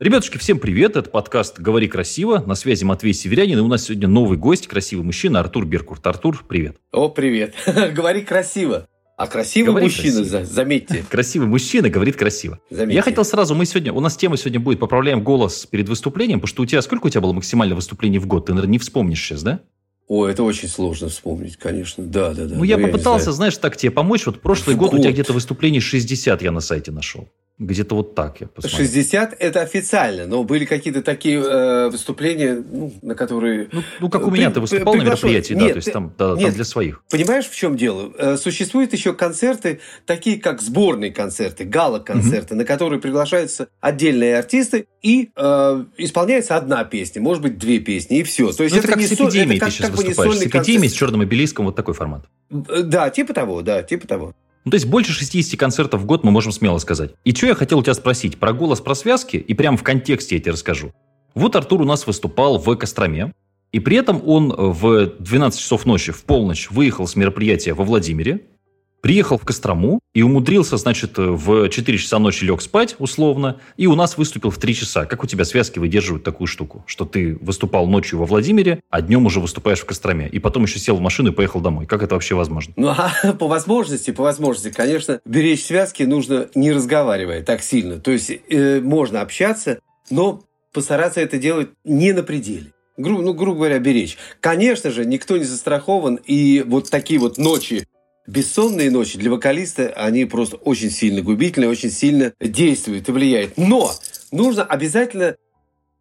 Ребятушки, всем привет! Это подкаст «Говори красиво». На связи Матвей Северянин. И у нас сегодня новый гость, красивый мужчина Артур Беркурт. Артур, привет. О, привет. Говори красиво. А красивый говорит мужчина, красиво. заметьте. Красивый мужчина говорит красиво. Заметьте. Я хотел сразу, мы сегодня, у нас тема сегодня будет «Поправляем голос перед выступлением», потому что у тебя, сколько у тебя было максимально выступлений в год? Ты, наверное, не вспомнишь сейчас, да? О, это очень сложно вспомнить, конечно. Да, да, да. Ну, я Но попытался, знаешь, так тебе помочь. Вот прошлый в год, год у тебя где-то выступлений 60 я на сайте нашел. Где-то вот так я посмотрел. 60 – это официально, но были какие-то такие э, выступления, ну, на которые… Ну, ну как у меня, ты выступал на мероприятии, нет, да, то есть там, да, нет, там для своих. Понимаешь, в чем дело? Э, существуют еще концерты, такие как сборные концерты, гала-концерты, угу. на которые приглашаются отдельные артисты, и э, исполняется одна песня, может быть, две песни, и все. То есть ну, это, это как не с эпидемией со, ты сейчас как выступаешь. С эпидемией, с черным обелиском, вот такой формат. Да, типа того, да, типа того. Ну, то есть больше 60 концертов в год мы можем смело сказать. И что я хотел у тебя спросить? Про голос, про связки, и прямо в контексте я тебе расскажу. Вот Артур у нас выступал в Костроме, и при этом он в 12 часов ночи, в полночь, выехал с мероприятия во Владимире, Приехал в Кострому и умудрился, значит, в 4 часа ночи лег спать, условно, и у нас выступил в 3 часа. Как у тебя связки выдерживают такую штуку? Что ты выступал ночью во Владимире, а днем уже выступаешь в Костроме, и потом еще сел в машину и поехал домой. Как это вообще возможно? Ну, а по возможности, по возможности, конечно, беречь связки нужно не разговаривая так сильно. То есть э, можно общаться, но постараться это делать не на пределе гру, ну, грубо говоря, беречь. Конечно же, никто не застрахован, и вот такие вот ночи бессонные ночи для вокалиста, они просто очень сильно губительны, очень сильно действуют и влияют. Но нужно обязательно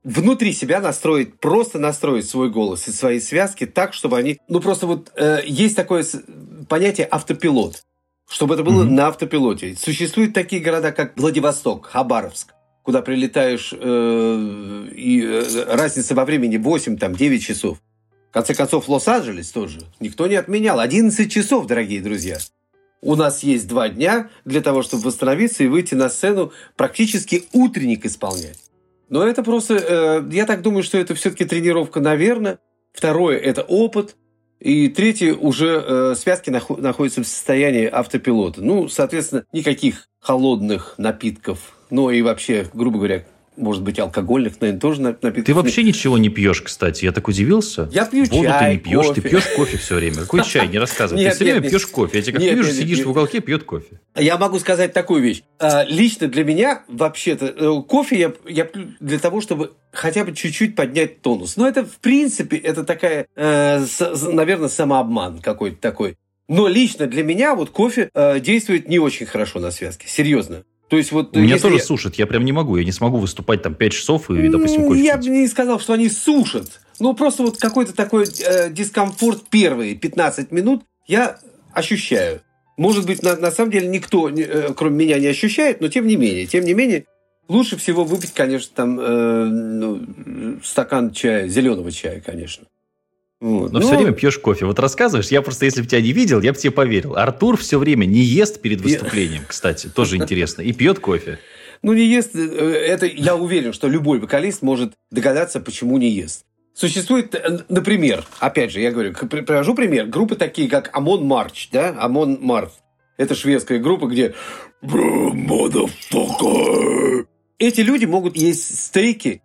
внутри себя настроить, просто настроить свой голос и свои связки так, чтобы они... Ну, просто вот э, есть такое понятие автопилот, чтобы это было mm-hmm. на автопилоте. Существуют такие города, как Владивосток, Хабаровск, куда прилетаешь, э, и э, разница во времени 8-9 часов. Конце концов, Лос-Анджелес тоже никто не отменял. 11 часов, дорогие друзья. У нас есть два дня для того, чтобы восстановиться и выйти на сцену практически утренник исполнять. Но это просто, э, я так думаю, что это все-таки тренировка, наверное. Второе – это опыт. И третье, уже э, связки нахо- находятся в состоянии автопилота. Ну, соответственно, никаких холодных напитков, ну и вообще, грубо говоря, может быть, алкогольных, наверное, тоже напитков. Ты вообще ничего не пьешь, кстати. Я так удивился. Я пью Воду чай, ты не пьешь, кофе. ты пьешь кофе все время. Какой чай? Не рассказывай. Нет, ты все нет, время нет. пьешь кофе. Я тебя как нет, вижу, нет, сидишь нет. в уголке, пьет кофе. Я могу сказать такую вещь. А, лично для меня, вообще-то, э, кофе я, я пью для того, чтобы хотя бы чуть-чуть поднять тонус. Но это, в принципе, это такая, э, наверное, самообман какой-то такой. Но лично для меня вот кофе э, действует не очень хорошо на связке. Серьезно. То есть вот Меня тоже сушат, я прям не могу, я не смогу выступать там 5 часов и, допустим, кофе Я бы не сказал, что они сушат. Ну, просто вот какой-то такой э, дискомфорт первые 15 минут я ощущаю. Может быть, на, на самом деле никто, э, кроме меня, не ощущает, но тем не менее, тем не менее, лучше всего выпить, конечно, там э, ну, стакан чая, зеленого чая, конечно. Вот. Но, Но все время пьешь кофе. Вот рассказываешь, я просто, если бы тебя не видел, я бы тебе поверил. Артур все время не ест перед выступлением, кстати, тоже интересно, и пьет кофе. Ну, не ест, э, это я уверен, что любой вокалист может догадаться, почему не ест. Существует, э, например, опять же, я говорю, привожу пример, группы такие, как Амон Марч, да, Амон Март. Это шведская группа, где эти люди могут есть стейки,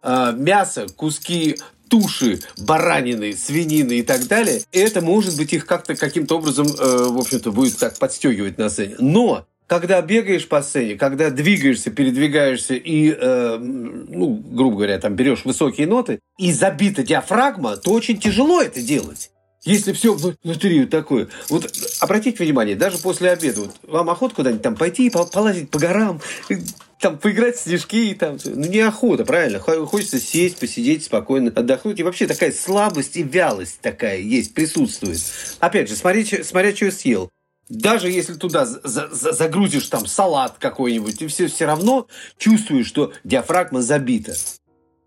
а, мясо, куски туши баранины, свинины и так далее, это, может быть, их как-то каким-то образом, э, в общем-то, будет так подстегивать на сцене. Но когда бегаешь по сцене, когда двигаешься, передвигаешься и, э, ну, грубо говоря, там берешь высокие ноты, и забита диафрагма, то очень тяжело это делать. Если все внутри вот такое. Вот обратите внимание, даже после обеда, вот вам охота куда-нибудь там пойти, полазить по горам, там поиграть в снежки, там, ну неохота, правильно? Хочется сесть, посидеть, спокойно отдохнуть. И вообще такая слабость и вялость такая есть, присутствует. Опять же, смотри, смотря что съел. Даже если туда за за загрузишь там салат какой-нибудь, ты все, все равно чувствуешь, что диафрагма забита.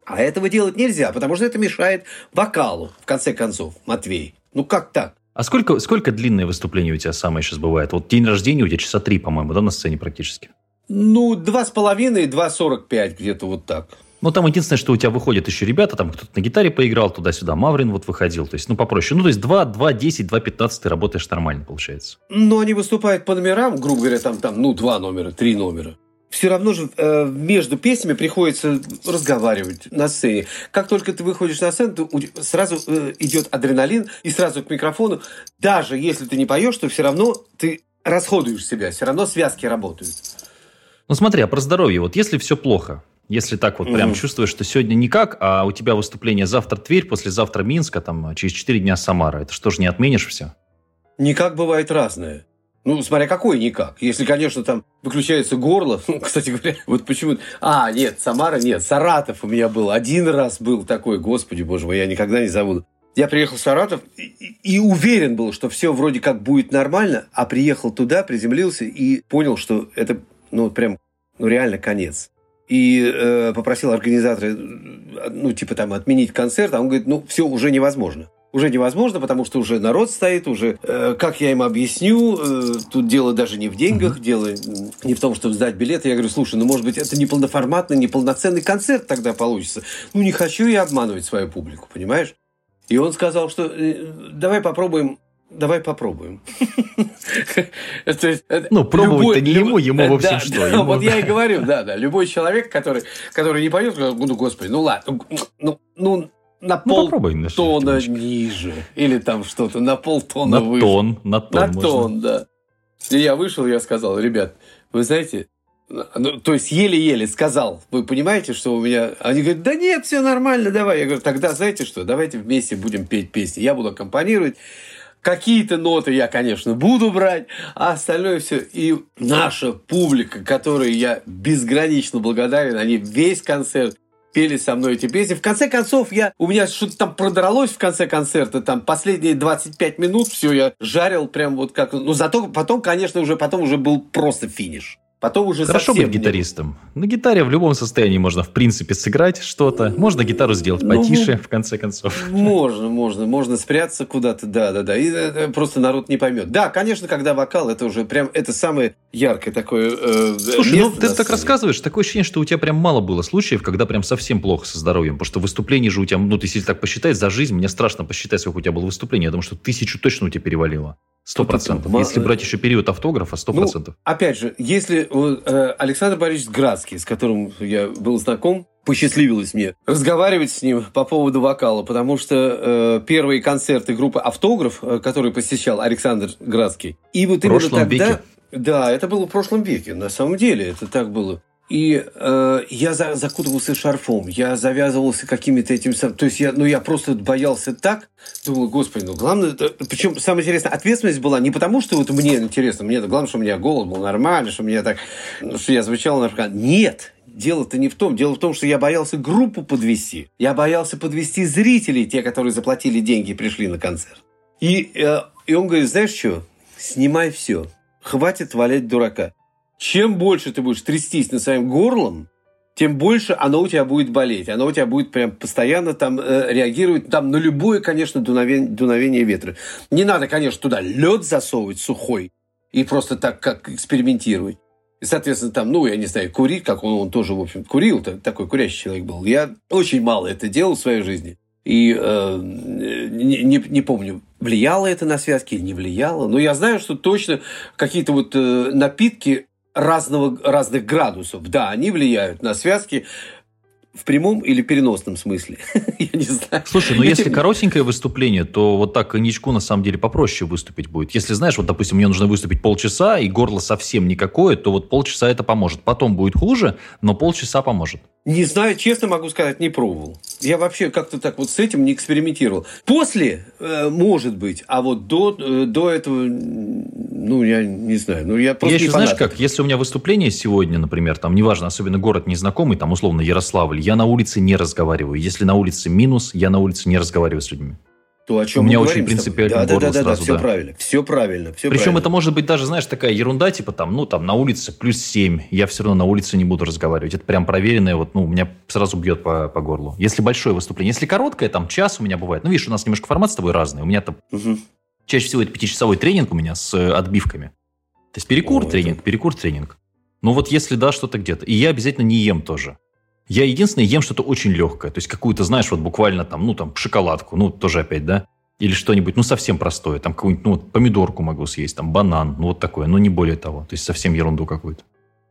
А этого делать нельзя, потому что это мешает вокалу, в конце концов, Матвей. Ну как так? А сколько, сколько длинное выступление у тебя самое сейчас бывает? Вот день рождения у тебя часа три, по-моему, да, на сцене практически? Ну, два с половиной, два сорок пять, где-то вот так. Ну, там единственное, что у тебя выходят еще ребята, там кто-то на гитаре поиграл туда-сюда, Маврин вот выходил, то есть, ну, попроще. Ну, то есть, 2, 2, 10, 2, 15 ты работаешь нормально, получается. Ну, они выступают по номерам, грубо говоря, там, там, ну, два номера, три номера. все равно же э, между песнями приходится разговаривать на сцене. Как только ты выходишь на сцену, сразу э, идет адреналин и сразу к микрофону. Даже если ты не поешь, то все равно ты расходуешь себя, все равно связки работают. Ну смотри, а про здоровье, вот если все плохо, если так вот mm-hmm. прям чувствуешь, что сегодня никак, а у тебя выступление завтра Тверь, послезавтра Минска, там через 4 дня Самара, это что же не отменишь все? Никак бывает разное. Ну, смотря какой никак. Если, конечно, там выключается горло, ну, кстати говоря, вот почему... А, нет, Самара нет, Саратов у меня был. Один раз был такой, господи, боже мой, я никогда не забуду. Я приехал в Саратов и, и уверен был, что все вроде как будет нормально, а приехал туда, приземлился и понял, что это, ну, прям, ну, реально конец. И э, попросил организатора, ну, типа там, отменить концерт, а он говорит, ну, все, уже невозможно уже невозможно, потому что уже народ стоит, уже, э, как я им объясню, э, тут дело даже не в деньгах, mm-hmm. дело не в том, чтобы сдать билеты. Я говорю, слушай, ну, может быть, это не полноформатный, не полноценный концерт тогда получится. Ну, не хочу я обманывать свою публику, понимаешь? И он сказал, что э, давай попробуем Давай попробуем. Ну, пробовать-то не ему, ему в общем что. Вот я и говорю, да, да. Любой человек, который который не поет, ну, господи, ну ладно, ну, ну на ну, пол тона ниже. Или там что-то на полтона на выше. Тон, на тон. На можно. тон, да. И я вышел, я сказал, ребят, вы знаете, ну, то есть еле-еле сказал, вы понимаете, что у меня... Они говорят, да нет, все нормально, давай. Я говорю, тогда знаете что, давайте вместе будем петь песни. Я буду аккомпанировать. Какие-то ноты я, конечно, буду брать, а остальное все. И наша публика, которой я безгранично благодарен, они весь концерт пели со мной эти песни. В конце концов, я, у меня что-то там продралось в конце концерта, там последние 25 минут все я жарил прям вот как... Ну, зато потом, конечно, уже потом уже был просто финиш. Потом уже Хорошо быть гитаристом. Не... На гитаре в любом состоянии можно, в принципе, сыграть что-то. Можно гитару сделать ну, потише, в конце концов. Можно, можно. Можно спрятаться куда-то, да-да-да. И э, просто народ не поймет. Да, конечно, когда вокал, это уже прям, это самое яркое такое э, Слушай, ну ты так рассказываешь, такое ощущение, что у тебя прям мало было случаев, когда прям совсем плохо со здоровьем. Потому что выступлений же у тебя, ну, ты если так посчитать, за жизнь, мне страшно посчитать, сколько у тебя было выступлений. Я думаю, что тысячу точно у тебя перевалило. Сто процентов. Если брать еще период автографа, сто ну, процентов. Ну, опять же, если э, Александр Борисович Градский, с которым я был знаком, посчастливилось мне разговаривать с ним по поводу вокала, потому что э, первые концерты группы «Автограф», э, которые посещал Александр Градский, и вот именно тогда... Веке. Да, это было в прошлом веке, на самом деле, это так было. И э, я за, закутывался шарфом, я завязывался какими-то этими... То есть я, ну, я просто боялся так, думал, господи, ну главное... Причем самое интересное, ответственность была не потому, что вот мне интересно, мне главное, что у меня голос был нормальный, что, мне так, что я звучал нормально. Нет, Дело-то не в том. Дело в том, что я боялся группу подвести. Я боялся подвести зрителей, те, которые заплатили деньги и пришли на концерт. И, э, и он говорит, знаешь что, снимай все. Хватит валять дурака чем больше ты будешь трястись над своим горлом, тем больше оно у тебя будет болеть. Оно у тебя будет прям постоянно там э, реагировать там, на любое, конечно, дуновение, дуновение ветра. Не надо, конечно, туда лед засовывать сухой и просто так как экспериментировать. И, соответственно, там, ну, я не знаю, курить, как он, он тоже, в общем, курил, такой курящий человек был. Я очень мало это делал в своей жизни. И э, не, не, не помню, влияло это на связки или не влияло. Но я знаю, что точно какие-то вот э, напитки разного, разных градусов. Да, они влияют на связки в прямом или переносном смысле. Я не знаю. Слушай, ну если коротенькое выступление, то вот так коньячку на самом деле попроще выступить будет. Если знаешь, вот, допустим, мне нужно выступить полчаса, и горло совсем никакое, то вот полчаса это поможет. Потом будет хуже, но полчаса поможет. Не знаю, честно могу сказать, не пробовал. Я вообще как-то так вот с этим не экспериментировал. После, э, может быть, а вот до, э, до этого, ну, я не знаю. Ну, я просто я еще, знаешь как, если у меня выступление сегодня, например, там, неважно, особенно город незнакомый, там, условно, Ярославль, я на улице не разговариваю. Если на улице минус, я на улице не разговариваю с людьми. То, о чем У меня очень принципиально да, да, да, да, все да. правильно, все правильно, все Причем правильно. это может быть даже, знаешь, такая ерунда, типа там, ну, там на улице плюс 7, я все равно на улице не буду разговаривать. Это прям проверенное, вот, ну, меня сразу бьет по, по горлу. Если большое выступление, если короткое, там, час у меня бывает. Ну, видишь, у нас немножко формат с тобой разный. У меня там угу. Чаще всего это пятичасовой тренинг у меня с э, отбивками. То есть перекур, О, тренинг, это... перекур, тренинг. Ну, вот если да, что-то где-то. И я обязательно не ем тоже. Я единственное ем что-то очень легкое. То есть какую-то, знаешь, вот буквально там, ну, там, шоколадку. Ну, тоже опять, да? Или что-нибудь, ну, совсем простое. Там какую-нибудь, ну, вот помидорку могу съесть, там, банан, ну, вот такое, но не более того. То есть совсем ерунду какую-то.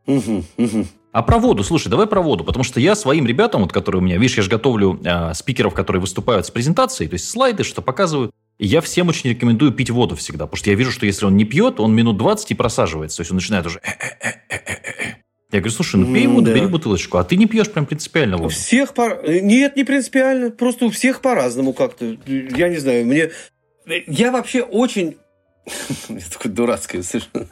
Угу, угу. А про воду, слушай, давай про воду, потому что я своим ребятам, вот, которые у меня, видишь, я же готовлю э, спикеров, которые выступают с презентацией, то есть слайды, что показывают, я всем очень рекомендую пить воду всегда, потому что я вижу, что если он не пьет, он минут 20 и просаживается, то есть он начинает уже... Я говорю, слушай, ну пей воду, да. бери бутылочку, а ты не пьешь прям принципиально воду. Всех по... Нет, не принципиально, просто у всех по-разному как-то. Я не знаю, мне... Я вообще очень я такой дурацкое совершенно.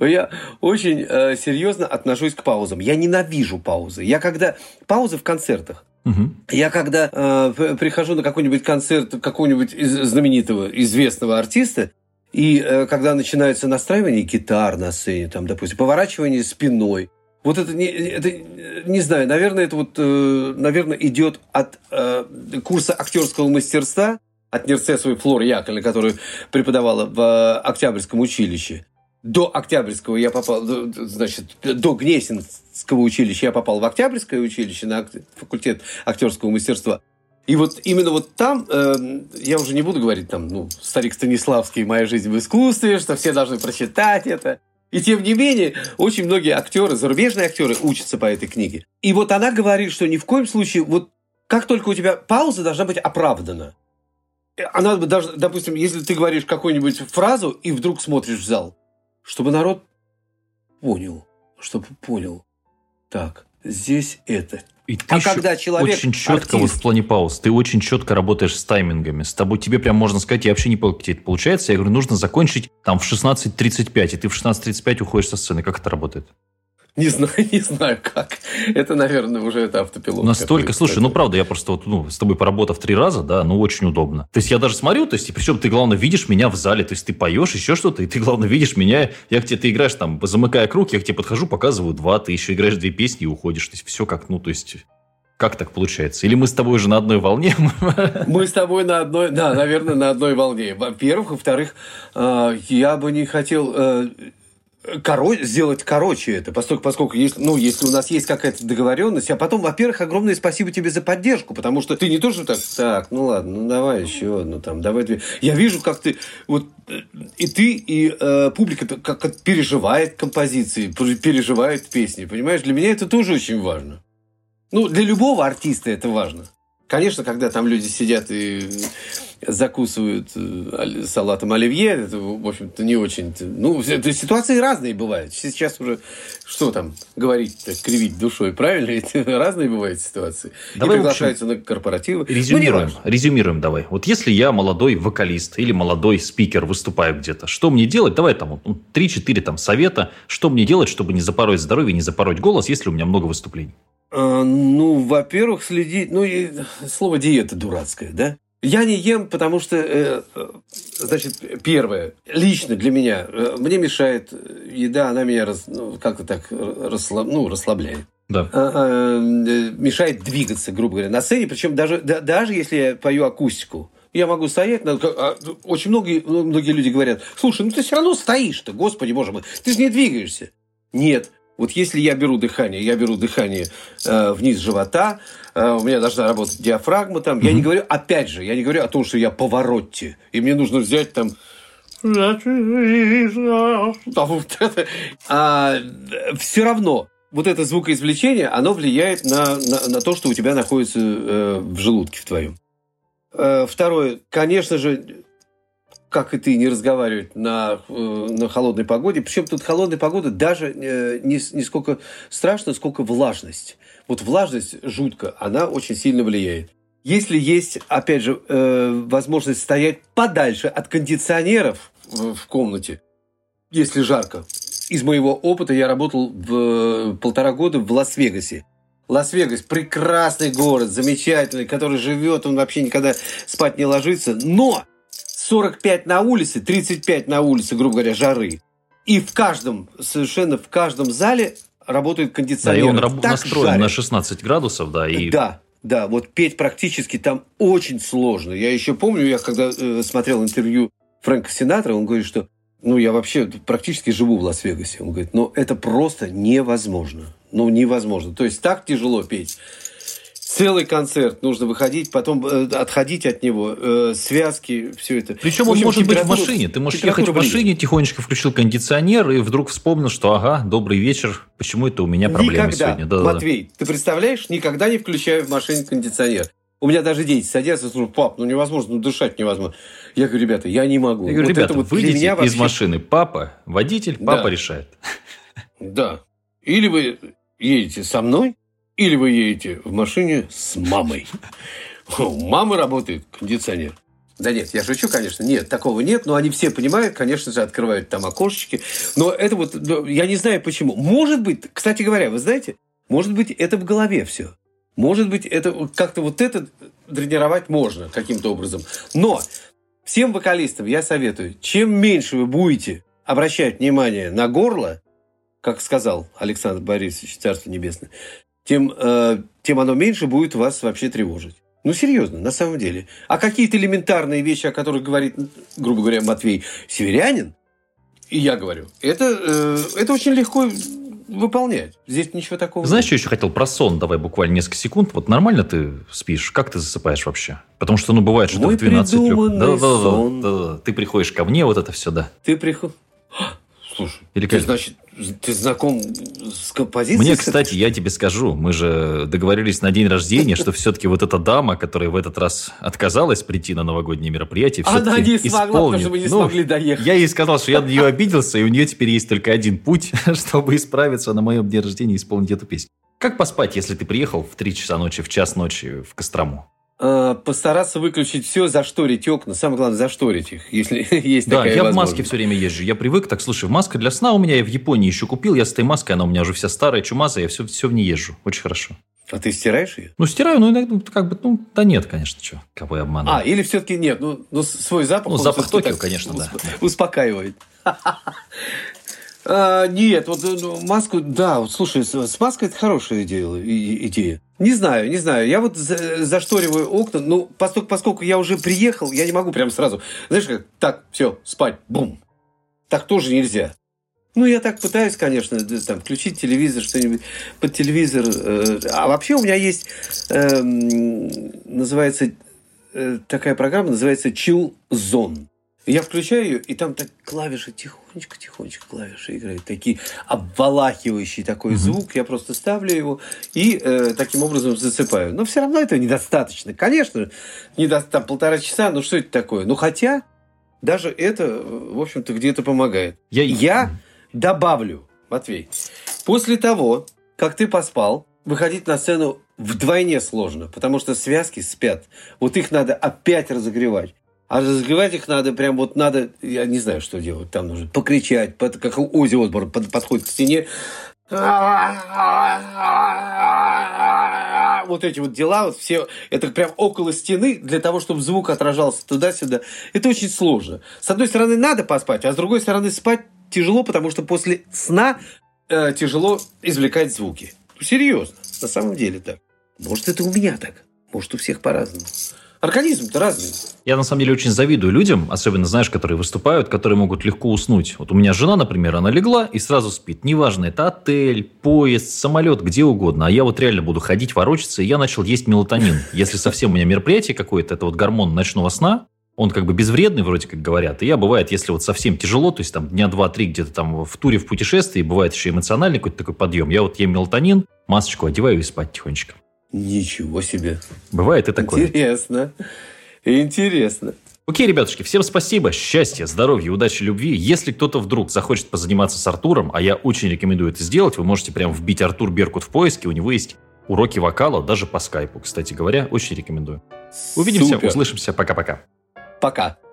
Я очень э, серьезно отношусь к паузам. Я ненавижу паузы. Я когда... Паузы в концертах. Угу. Я когда э, прихожу на какой-нибудь концерт какого-нибудь из, знаменитого, известного артиста, и э, когда начинается настраивание гитар на сцене, там, допустим, поворачивание спиной, вот это, не, это, не знаю, наверное, это вот, э, наверное, идет от э, курса актерского мастерства, от Нерцесовой Флоры Яковлевны, которую преподавала в э, Октябрьском училище. До Октябрьского я попал, значит, до Гнесинского училища я попал в Октябрьское училище на факультет актерского мастерства. И вот именно вот там, э, я уже не буду говорить там, ну, старик Станиславский «Моя жизнь в искусстве», что все должны прочитать это. И тем не менее, очень многие актеры, зарубежные актеры учатся по этой книге. И вот она говорит, что ни в коем случае, вот как только у тебя пауза должна быть оправдана. Она даже, допустим, если ты говоришь какую-нибудь фразу и вдруг смотришь в зал, чтобы народ понял, чтобы понял. Так, здесь это. И ты а когда человек очень четко артист... вот в плане пауз, ты очень четко работаешь с таймингами. С тобой тебе прям можно сказать, я вообще не понял, тебе это получается. Я говорю, нужно закончить там в 16.35, и ты в 16.35 уходишь со сцены. Как это работает? Не знаю, не знаю как. Это, наверное, уже это автопилот. Настолько, слушай, ну правда, я просто вот, ну, с тобой поработав три раза, да, ну очень удобно. То есть я даже смотрю, то есть, и причем ты, главное, видишь меня в зале, то есть ты поешь еще что-то, и ты, главное, видишь меня, я к тебе, ты играешь там, замыкая круг, я к тебе подхожу, показываю два, ты еще играешь две песни и уходишь. То есть все как, ну, то есть... Как так получается? Или мы с тобой уже на одной волне? Мы с тобой на одной, да, наверное, на одной волне. Во-первых, во-вторых, э, я бы не хотел э, коро... сделать короче это, поскольку, поскольку если, ну, если у нас есть какая-то договоренность, а потом, во-первых, огромное спасибо тебе за поддержку, потому что ты не то, что так, так, ну ладно, ну давай еще одну там, давай две. Я вижу, как ты, вот и ты, и э, публика как, как переживает композиции, переживает песни, понимаешь? Для меня это тоже очень важно. Ну, для любого артиста это важно. Конечно, когда там люди сидят и закусывают э, салатом оливье, это, в общем-то, не очень... Ну, это ситуации разные бывают. Сейчас уже, что там говорить кривить душой, правильно? Это разные бывают ситуации. Давай, и приглашаются общем, на корпоративы. Ну, резюмируем, ну, резюмируем давай. Вот если я молодой вокалист или молодой спикер, выступаю где-то, что мне делать? Давай там 3-4 там совета, что мне делать, чтобы не запороть здоровье, не запороть голос, если у меня много выступлений? А, ну, во-первых, следить... Ну, и слово диета дурацкое, да? Я не ем, потому что, э, значит, первое, лично для меня, э, мне мешает еда, она меня раз, ну, как-то так расслаб, ну, расслабляет. Да. А, а, мешает двигаться, грубо говоря, на сцене. Причем даже, да, даже если я пою акустику, я могу стоять, а, очень многие, многие люди говорят, слушай, ну ты все равно стоишь-то, господи боже мой, ты же не двигаешься. Нет, вот если я беру дыхание, я беру дыхание э, вниз живота, э, у меня должна работать диафрагма там. Mm-hmm. Я не говорю, опять же, я не говорю о том, что я поворотте, и мне нужно взять там а, все равно вот это звукоизвлечение, оно влияет на, на, на то, что у тебя находится э, в желудке в твоем. Э, второе, конечно же, как и ты, не разговаривать на, э, на холодной погоде. Причем тут холодная погода даже э, не, не сколько страшно, сколько влажность. Вот влажность жутко, она очень сильно влияет. Если есть, опять же, э, возможность стоять подальше от кондиционеров в комнате, если жарко. Из моего опыта я работал в полтора года в Лас-Вегасе. Лас-Вегас – прекрасный город, замечательный, который живет, он вообще никогда спать не ложится. Но 45 на улице, 35 на улице, грубо говоря, жары. И в каждом, совершенно в каждом зале работает кондиционер. Да, и он раб- настроен жарит. на 16 градусов, да. И... Да, да, вот петь практически там очень сложно. Я еще помню, я когда э, смотрел интервью Фрэнка Синатра, он говорит, что ну, я вообще практически живу в Лас-Вегасе. Он говорит, ну, это просто невозможно. Ну, невозможно. То есть, так тяжело петь. Целый концерт нужно выходить, потом э, отходить от него, э, связки, все это. Причем он может быть в машине. Ты можешь ехать в машине, тихонечко включил кондиционер и вдруг вспомнил, что ага, добрый вечер, почему это у меня проблемы никогда, сегодня? Да, Матвей, да. ты представляешь, никогда не включаю в машине кондиционер. У меня даже дети садятся и скажут, пап, ну невозможно, ну дышать невозможно. Я говорю, ребята, я не могу. Я говорю, вот ребята, вот выйдите меня вообще... из машины. Папа, водитель, папа да. решает. Да. Или вы едете со мной, или вы едете в машине с мамой. У мамы работает кондиционер. Да нет, я шучу, конечно. Нет, такого нет, но они все понимают, конечно же, открывают там окошечки. Но это вот, я не знаю почему. Может быть, кстати говоря, вы знаете, может быть, это в голове все. Может быть, это как-то вот это тренировать можно каким-то образом. Но всем вокалистам я советую, чем меньше вы будете обращать внимание на горло, как сказал Александр Борисович, Царство Небесное, тем, э, тем оно меньше будет вас вообще тревожить. Ну, серьезно, на самом деле. А какие-то элементарные вещи, о которых говорит, грубо говоря, Матвей Северянин, и я говорю, это, э, это очень легко выполнять. Здесь ничего такого Знаешь, нет. что еще хотел про сон? Давай буквально несколько секунд. Вот нормально ты спишь? Как ты засыпаешь вообще? Потому что, ну, бывает, что Мой ты в 12 лег. Да, да, да, да, Ты приходишь ко мне, вот это все, да. Ты приходишь... Слушай, Или ты, как... значит, ты знаком с композицией? Мне, кстати, я тебе скажу, мы же договорились на день рождения, что все-таки вот эта дама, которая в этот раз отказалась прийти на новогоднее мероприятие, Она не смогла, потому что мы не ну, смогли доехать. Я ей сказал, что я на нее обиделся, и у нее теперь есть только один путь, чтобы исправиться на моем дне рождения и исполнить эту песню. Как поспать, если ты приехал в 3 часа ночи, в час ночи в Кострому? Э, постараться выключить все, зашторить окна. Самое главное, зашторить их, если есть да, такая я в маске все время езжу. Я привык, так, слушай, маска для сна у меня, я в Японии еще купил, я с этой маской, она у меня уже вся старая, чумазая, я все, все в ней езжу. Очень хорошо. А ты стираешь ее? Ну, стираю, но иногда, как бы, ну, да нет, конечно, что, кого я обманываю. А, или все-таки нет, ну, ну свой запах. Ну, запах Токио, конечно, да. Успокаивает. А, нет, вот ну, маску, да, вот слушай, с маской это хорошая идея. идея. Не знаю, не знаю. Я вот зашториваю окна, ну, поскольку, поскольку я уже приехал, я не могу прям сразу, знаешь, как, так, все, спать, бум. Так тоже нельзя. Ну, я так пытаюсь, конечно, там, включить телевизор, что-нибудь под телевизор. Э, а вообще у меня есть, э, называется, э, такая программа, называется Chill Zone. Я включаю ее, и там так клавиши тихонечко-тихонечко клавиши играют. Такие обволакивающий такой mm-hmm. звук. Я просто ставлю его и э, таким образом засыпаю. Но все равно этого недостаточно. Конечно, не до, там полтора часа, ну что это такое? Ну хотя даже это, в общем-то, где-то помогает. Я, Я добавлю, Матвей, после того, как ты поспал, выходить на сцену вдвойне сложно, потому что связки спят. Вот их надо опять разогревать. А разогревать их надо, прям вот надо, я не знаю, что делать. Там нужно покричать, под, как Ози Осборн под, подходит к стене. Вот эти вот дела, вот все, это прям около стены, для того, чтобы звук отражался туда-сюда. Это очень сложно. С одной стороны, надо поспать, а с другой стороны, спать тяжело, потому что после сна э, тяжело извлекать звуки. Серьезно, на самом деле так. Может, это у меня так, может, у всех по-разному. Организм-то разный. Я на самом деле очень завидую людям, особенно, знаешь, которые выступают, которые могут легко уснуть. Вот у меня жена, например, она легла и сразу спит. Неважно, это отель, поезд, самолет, где угодно. А я вот реально буду ходить, ворочаться, и я начал есть мелатонин. Если совсем у меня мероприятие какое-то, это вот гормон ночного сна, он как бы безвредный, вроде как говорят. И я, бывает, если вот совсем тяжело, то есть там дня два-три где-то там в туре, в путешествии, бывает еще эмоциональный какой-то такой подъем, я вот ем мелатонин, масочку одеваю и спать тихонечко. Ничего себе. Бывает и такое. Интересно. Интересно. Окей, ребятушки, всем спасибо, счастья, здоровья, удачи, любви. Если кто-то вдруг захочет позаниматься с Артуром, а я очень рекомендую это сделать, вы можете прям вбить Артур Беркут в поиске, у него есть уроки вокала даже по скайпу, кстати говоря, очень рекомендую. Увидимся, Супер. услышимся, пока-пока. Пока. -пока. Пока.